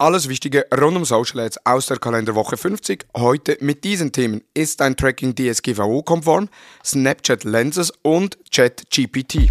Alles Wichtige rund um Social Ads aus der Kalenderwoche 50. Heute mit diesen Themen. Ist ein Tracking DSGVO-konform? Snapchat Lenses und ChatGPT.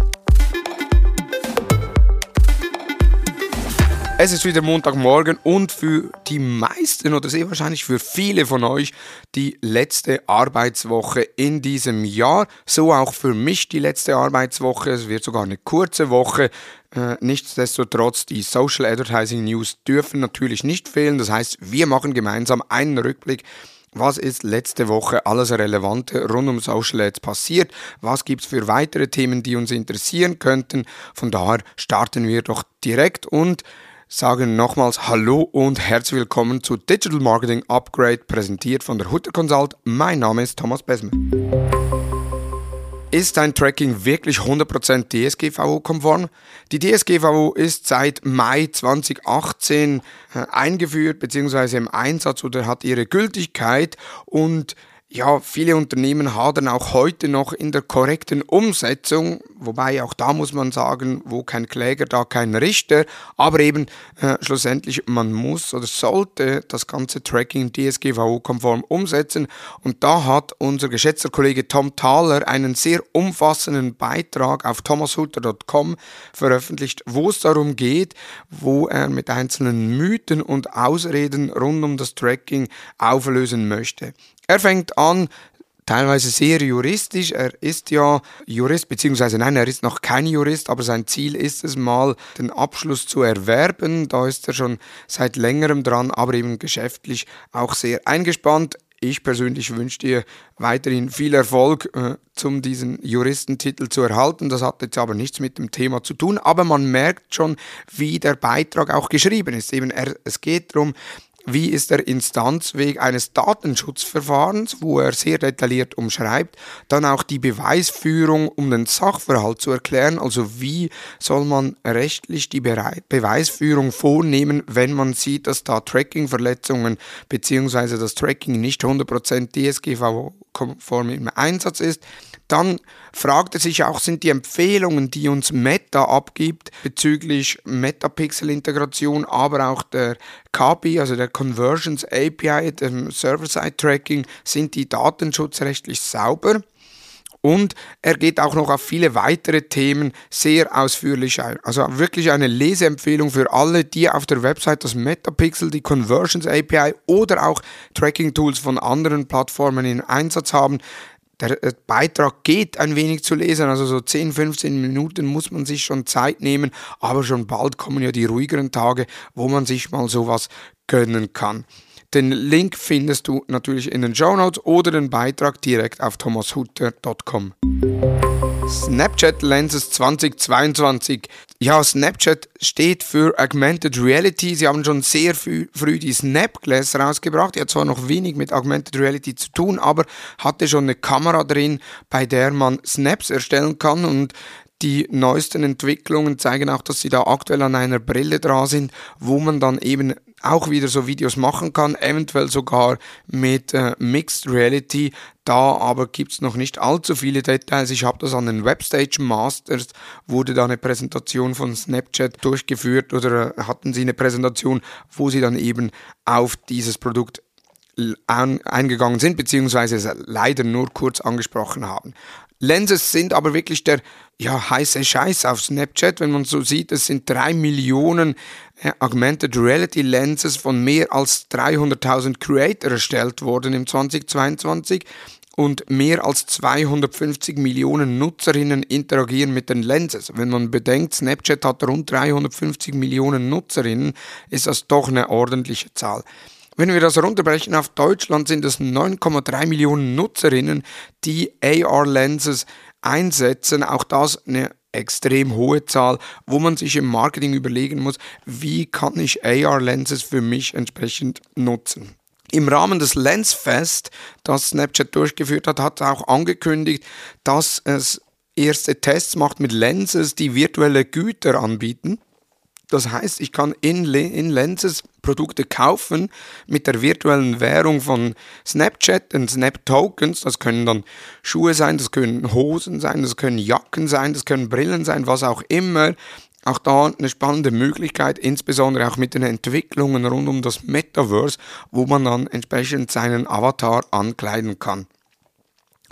Es ist wieder Montagmorgen und für die meisten oder sehr wahrscheinlich für viele von euch die letzte Arbeitswoche in diesem Jahr. So auch für mich die letzte Arbeitswoche. Es wird sogar eine kurze Woche. Äh, nichtsdestotrotz, die Social Advertising News dürfen natürlich nicht fehlen. Das heißt, wir machen gemeinsam einen Rückblick was ist letzte Woche alles Relevante rund um Social Ads passiert? Was gibt es für weitere Themen, die uns interessieren könnten? Von daher starten wir doch direkt und sagen nochmals Hallo und herzlich willkommen zu Digital Marketing Upgrade, präsentiert von der Hutter Consult. Mein Name ist Thomas Besmer. Ist dein Tracking wirklich 100% DSGVO-konform? Die DSGVO ist seit Mai 2018 äh, eingeführt bzw. im Einsatz oder hat ihre Gültigkeit und ja, viele Unternehmen hadern auch heute noch in der korrekten Umsetzung, wobei auch da muss man sagen, wo kein Kläger, da kein Richter, aber eben äh, schlussendlich man muss oder sollte das ganze Tracking DSGVO-konform umsetzen. Und da hat unser geschätzter Kollege Tom Thaler einen sehr umfassenden Beitrag auf thomashutter.com veröffentlicht, wo es darum geht, wo er mit einzelnen Mythen und Ausreden rund um das Tracking auflösen möchte. Er fängt an, teilweise sehr juristisch. Er ist ja Jurist, beziehungsweise nein, er ist noch kein Jurist, aber sein Ziel ist es mal, den Abschluss zu erwerben. Da ist er schon seit längerem dran, aber eben geschäftlich auch sehr eingespannt. Ich persönlich wünsche dir weiterhin viel Erfolg, äh, um diesen Juristentitel zu erhalten. Das hat jetzt aber nichts mit dem Thema zu tun, aber man merkt schon, wie der Beitrag auch geschrieben ist. Eben, er, es geht darum, wie ist der Instanzweg eines Datenschutzverfahrens, wo er sehr detailliert umschreibt, dann auch die Beweisführung, um den Sachverhalt zu erklären, also wie soll man rechtlich die Beweisführung vornehmen, wenn man sieht, dass da Tracking-Verletzungen bzw. das Tracking nicht 100% DSGVO-konform im Einsatz ist. Dann fragt er sich auch, sind die Empfehlungen, die uns Meta abgibt bezüglich Metapixel-Integration, aber auch der KPI, also der Conversions API, dem Server-Side-Tracking, sind die datenschutzrechtlich sauber? Und er geht auch noch auf viele weitere Themen sehr ausführlich ein. Also wirklich eine Leseempfehlung für alle, die auf der Website das Metapixel, die Conversions API oder auch Tracking Tools von anderen Plattformen in Einsatz haben der äh, Beitrag geht ein wenig zu lesen, also so 10, 15 Minuten muss man sich schon Zeit nehmen, aber schon bald kommen ja die ruhigeren Tage, wo man sich mal sowas gönnen kann. Den Link findest du natürlich in den Show Notes oder den Beitrag direkt auf thomashutter.com. Snapchat Lenses 2022. Ja, Snapchat steht für Augmented Reality. Sie haben schon sehr früh, die Snapglass rausgebracht. Die hat zwar noch wenig mit Augmented Reality zu tun, aber hatte schon eine Kamera drin, bei der man Snaps erstellen kann und die neuesten Entwicklungen zeigen auch, dass sie da aktuell an einer Brille dran sind, wo man dann eben auch wieder so Videos machen kann, eventuell sogar mit äh, Mixed Reality. Da aber gibt es noch nicht allzu viele Details. Ich habe das an den Webstage Masters, wurde da eine Präsentation von Snapchat durchgeführt oder äh, hatten sie eine Präsentation, wo sie dann eben auf dieses Produkt eingegangen sind, beziehungsweise es leider nur kurz angesprochen haben. Lenses sind aber wirklich der ja, heiße Scheiß auf Snapchat, wenn man so sieht, es sind drei Millionen äh, Augmented Reality Lenses von mehr als 300.000 Creator erstellt worden im 2022 und mehr als 250 Millionen Nutzerinnen interagieren mit den Lenses. Wenn man bedenkt, Snapchat hat rund 350 Millionen Nutzerinnen, ist das doch eine ordentliche Zahl. Wenn wir das runterbrechen auf Deutschland, sind es 9,3 Millionen Nutzerinnen, die AR-Lenses einsetzen. Auch das eine extrem hohe Zahl, wo man sich im Marketing überlegen muss, wie kann ich AR-Lenses für mich entsprechend nutzen. Im Rahmen des Lensfest, das Snapchat durchgeführt hat, hat auch angekündigt, dass es erste Tests macht mit Lenses, die virtuelle Güter anbieten. Das heißt, ich kann in, in Lenses Produkte kaufen mit der virtuellen Währung von Snapchat, den Snap Tokens. Das können dann Schuhe sein, das können Hosen sein, das können Jacken sein, das können Brillen sein, was auch immer. Auch da eine spannende Möglichkeit, insbesondere auch mit den Entwicklungen rund um das Metaverse, wo man dann entsprechend seinen Avatar ankleiden kann.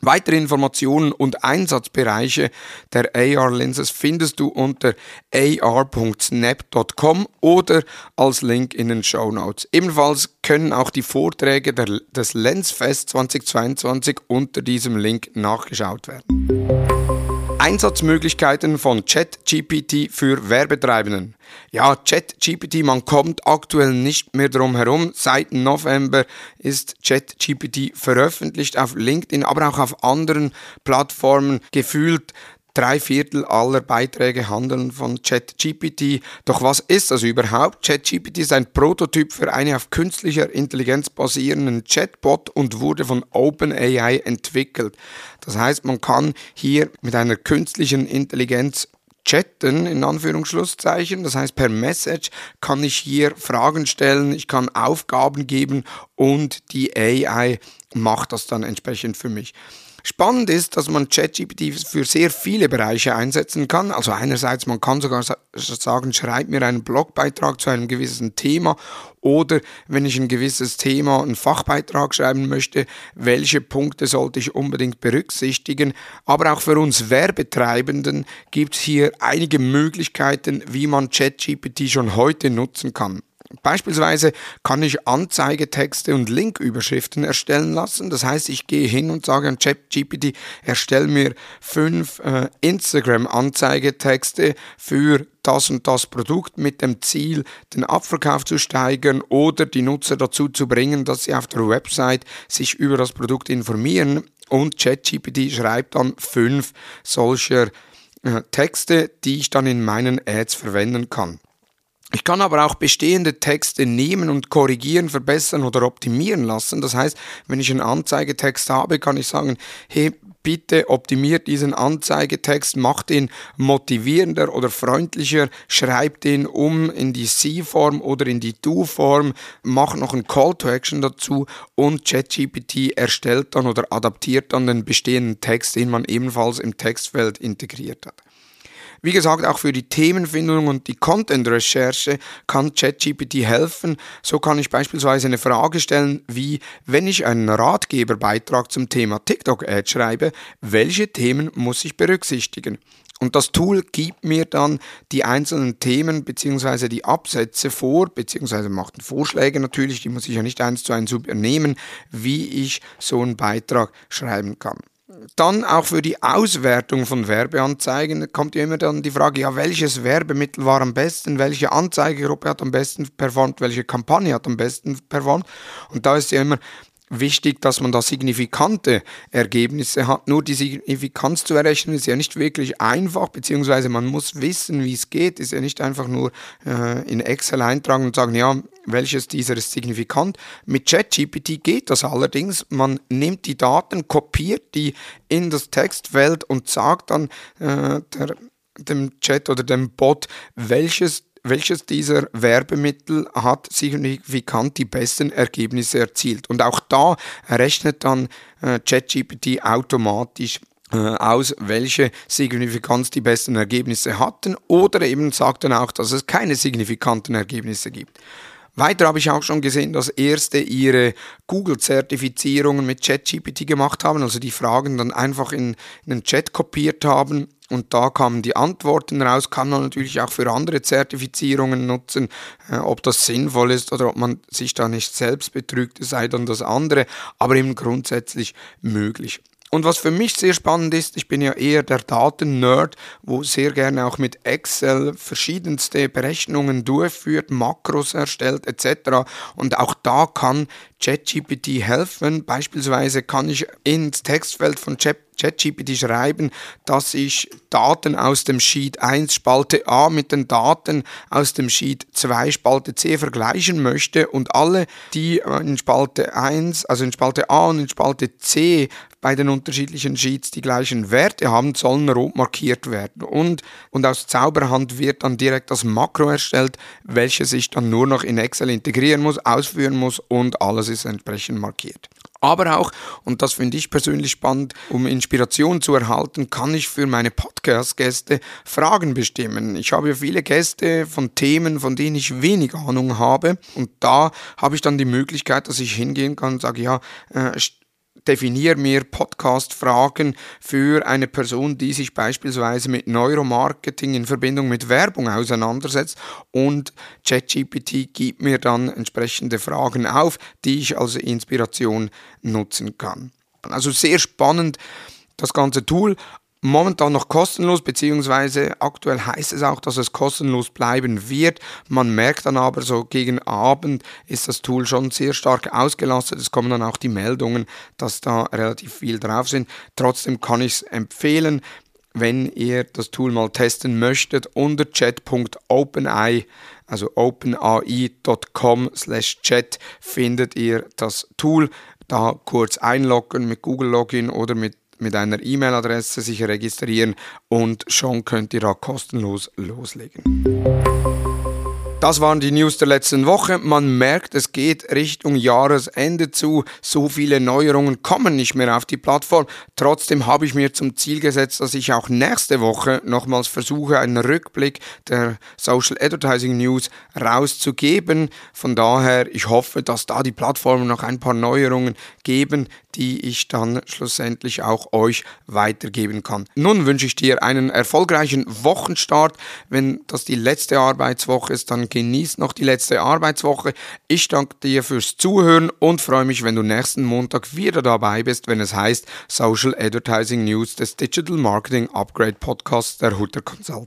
Weitere Informationen und Einsatzbereiche der AR-Lenses findest du unter ar.snap.com oder als Link in den Show Notes. Ebenfalls können auch die Vorträge der, des Lensfest 2022 unter diesem Link nachgeschaut werden. Einsatzmöglichkeiten von ChatGPT für Werbetreibenden. Ja, ChatGPT, man kommt aktuell nicht mehr drum herum. Seit November ist ChatGPT veröffentlicht auf LinkedIn, aber auch auf anderen Plattformen. Gefühlt Drei Viertel aller Beiträge handeln von ChatGPT. Doch was ist das überhaupt? ChatGPT ist ein Prototyp für einen auf künstlicher Intelligenz basierenden Chatbot und wurde von OpenAI entwickelt. Das heißt, man kann hier mit einer künstlichen Intelligenz chatten, in Anführungsschlusszeichen. Das heißt, per Message kann ich hier Fragen stellen, ich kann Aufgaben geben und die AI macht das dann entsprechend für mich. Spannend ist, dass man ChatGPT für sehr viele Bereiche einsetzen kann. Also einerseits, man kann sogar sagen, schreib mir einen Blogbeitrag zu einem gewissen Thema oder wenn ich ein gewisses Thema, einen Fachbeitrag schreiben möchte, welche Punkte sollte ich unbedingt berücksichtigen. Aber auch für uns Werbetreibenden gibt es hier einige Möglichkeiten, wie man ChatGPT schon heute nutzen kann. Beispielsweise kann ich Anzeigetexte und Linküberschriften erstellen lassen. Das heißt, ich gehe hin und sage an ChatGPT, erstell mir fünf äh, Instagram-Anzeigetexte für das und das Produkt mit dem Ziel, den Abverkauf zu steigern oder die Nutzer dazu zu bringen, dass sie auf der Website sich über das Produkt informieren. Und ChatGPT schreibt dann fünf solcher äh, Texte, die ich dann in meinen Ads verwenden kann. Ich kann aber auch bestehende Texte nehmen und korrigieren, verbessern oder optimieren lassen. Das heißt, wenn ich einen Anzeigetext habe, kann ich sagen, hey, bitte optimiert diesen Anzeigetext, macht ihn motivierender oder freundlicher, schreibt ihn um in die C-Form oder in die Do-Form, macht noch einen Call to Action dazu und ChatGPT erstellt dann oder adaptiert dann den bestehenden Text, den man ebenfalls im Textfeld integriert hat. Wie gesagt, auch für die Themenfindung und die Content-Recherche kann ChatGPT helfen. So kann ich beispielsweise eine Frage stellen, wie wenn ich einen Ratgeberbeitrag zum Thema TikTok-Ad schreibe, welche Themen muss ich berücksichtigen? Und das Tool gibt mir dann die einzelnen Themen bzw. die Absätze vor, beziehungsweise macht Vorschläge natürlich, die muss ich ja nicht eins zu eins übernehmen, wie ich so einen Beitrag schreiben kann dann auch für die Auswertung von Werbeanzeigen kommt ja immer dann die Frage, ja, welches Werbemittel war am besten, welche Anzeigegruppe hat am besten performt, welche Kampagne hat am besten performt. Und da ist ja immer wichtig, dass man da signifikante Ergebnisse hat. Nur die Signifikanz zu errechnen ist ja nicht wirklich einfach, beziehungsweise man muss wissen, wie es geht. Ist ja nicht einfach nur äh, in Excel eintragen und sagen, ja, welches dieser ist signifikant. Mit ChatGPT geht das allerdings. Man nimmt die Daten, kopiert die in das Textfeld und sagt dann äh, der, dem Chat oder dem Bot, welches welches dieser Werbemittel hat signifikant die besten Ergebnisse erzielt. Und auch da rechnet dann äh, ChatGPT automatisch äh, aus, welche Signifikanz die besten Ergebnisse hatten oder eben sagt dann auch, dass es keine signifikanten Ergebnisse gibt. Weiter habe ich auch schon gesehen, dass erste ihre Google-Zertifizierungen mit ChatGPT gemacht haben, also die Fragen dann einfach in, in den Chat kopiert haben und da kamen die Antworten raus, kann man natürlich auch für andere Zertifizierungen nutzen. Äh, ob das sinnvoll ist oder ob man sich da nicht selbst betrügt, sei dann das andere, aber eben grundsätzlich möglich. Und was für mich sehr spannend ist, ich bin ja eher der Daten-Nerd, wo sehr gerne auch mit Excel verschiedenste Berechnungen durchführt, Makros erstellt etc. Und auch da kann ChatGPT helfen. Beispielsweise kann ich ins Textfeld von ChatGPT schreiben, dass ich Daten aus dem Sheet 1 Spalte A mit den Daten aus dem Sheet 2 Spalte C vergleichen möchte und alle, die in Spalte 1, also in Spalte A und in Spalte C bei den unterschiedlichen Sheets die gleichen Werte haben, sollen rot markiert werden. Und, und aus Zauberhand wird dann direkt das Makro erstellt, welches ich dann nur noch in Excel integrieren muss, ausführen muss und alles ist entsprechend markiert. Aber auch, und das finde ich persönlich spannend, um Inspiration zu erhalten, kann ich für meine Podcast-Gäste Fragen bestimmen. Ich habe viele Gäste von Themen, von denen ich wenig Ahnung habe. Und da habe ich dann die Möglichkeit, dass ich hingehen kann und sage, ja, äh, definiere mir Podcast-Fragen für eine Person, die sich beispielsweise mit Neuromarketing in Verbindung mit Werbung auseinandersetzt und ChatGPT gibt mir dann entsprechende Fragen auf, die ich als Inspiration nutzen kann. Also sehr spannend das ganze Tool, momentan noch kostenlos, beziehungsweise aktuell heißt es auch, dass es kostenlos bleiben wird. Man merkt dann aber so gegen Abend ist das Tool schon sehr stark ausgelastet. Es kommen dann auch die Meldungen, dass da relativ viel drauf sind. Trotzdem kann ich es empfehlen, wenn ihr das Tool mal testen möchtet, unter chat.openai, also openai.com slash chat findet ihr das Tool. Da kurz einloggen mit Google Login oder mit mit einer E-Mail-Adresse sich registrieren und schon könnt ihr da kostenlos loslegen. Das waren die News der letzten Woche. Man merkt, es geht Richtung Jahresende zu. So viele Neuerungen kommen nicht mehr auf die Plattform. Trotzdem habe ich mir zum Ziel gesetzt, dass ich auch nächste Woche nochmals versuche, einen Rückblick der Social Advertising News rauszugeben. Von daher, ich hoffe, dass da die Plattformen noch ein paar Neuerungen geben, die ich dann schlussendlich auch euch weitergeben kann. Nun wünsche ich dir einen erfolgreichen Wochenstart. Wenn das die letzte Arbeitswoche ist, dann genießt noch die letzte Arbeitswoche. Ich danke dir fürs Zuhören und freue mich, wenn du nächsten Montag wieder dabei bist, wenn es heißt Social Advertising News des Digital Marketing Upgrade Podcasts der Hutter Consult.